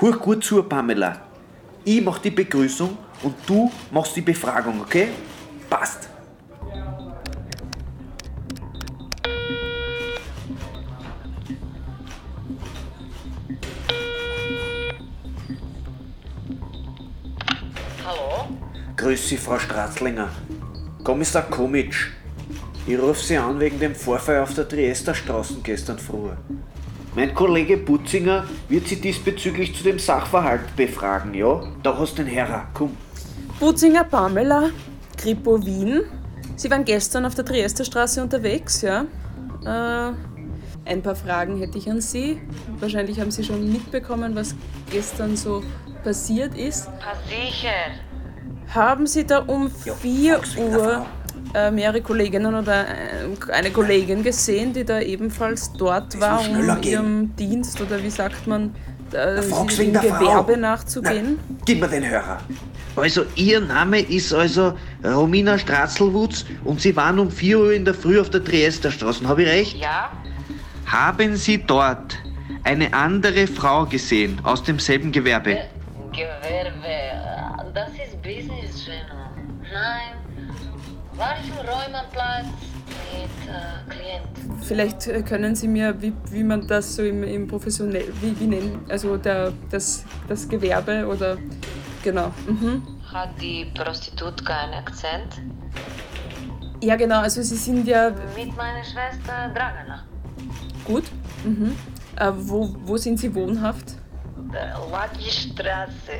Hör gut zu, Pamela. Ich mach die Begrüßung und du machst die Befragung, okay? Passt. Hallo? Grüß Sie, Frau Stratzlinger. Kommissar Komitsch. Ich rufe Sie an wegen dem Vorfall auf der Triesterstraße gestern früh. Mein Kollege Butzinger wird Sie diesbezüglich zu dem Sachverhalt befragen, ja? Da hast du den Herr, komm. Butzinger Pamela, Kripo Wien. Sie waren gestern auf der Triesterstraße unterwegs, ja? Äh, ein paar Fragen hätte ich an Sie. Wahrscheinlich haben Sie schon mitbekommen, was gestern so passiert ist. Sicher. Haben Sie da um 4 Uhr äh, mehrere Kolleginnen oder äh, eine Kollegin gesehen, die da ebenfalls dort war, um gehen. ihrem Dienst oder wie sagt man, äh, dem der Frau. Gewerbe nachzugehen? Na, gib mir den Hörer. Also, Ihr Name ist also Romina Stratzelwutz und Sie waren um 4 Uhr in der Früh auf der Triesterstraße, habe ich recht? Ja? Haben Sie dort eine andere Frau gesehen aus demselben Gewerbe? Gewerbe. Das ist Business, Geno. Nein. Äh. Vielleicht äh, können Sie mir, wie, wie man das so im, im professionell, wie, wie nennen, also der, das, das Gewerbe oder genau. Mhm. Hat die Prostitutka einen Akzent? Ja genau, also Sie sind ja Mit meiner Schwester Dragana. gut. Mhm. Äh, wo, wo sind Sie wohnhaft? Der Lucky Straße.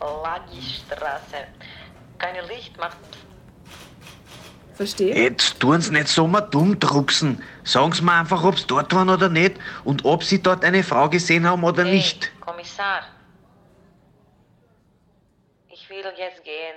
Lucky Straße. Keine Licht macht. Verstehe? Jetzt tun Sie nicht so mal dumm drucksen. Sagen Sie mir einfach, ob Sie dort waren oder nicht und ob Sie dort eine Frau gesehen haben oder Hey, nicht. Kommissar. Ich will jetzt gehen.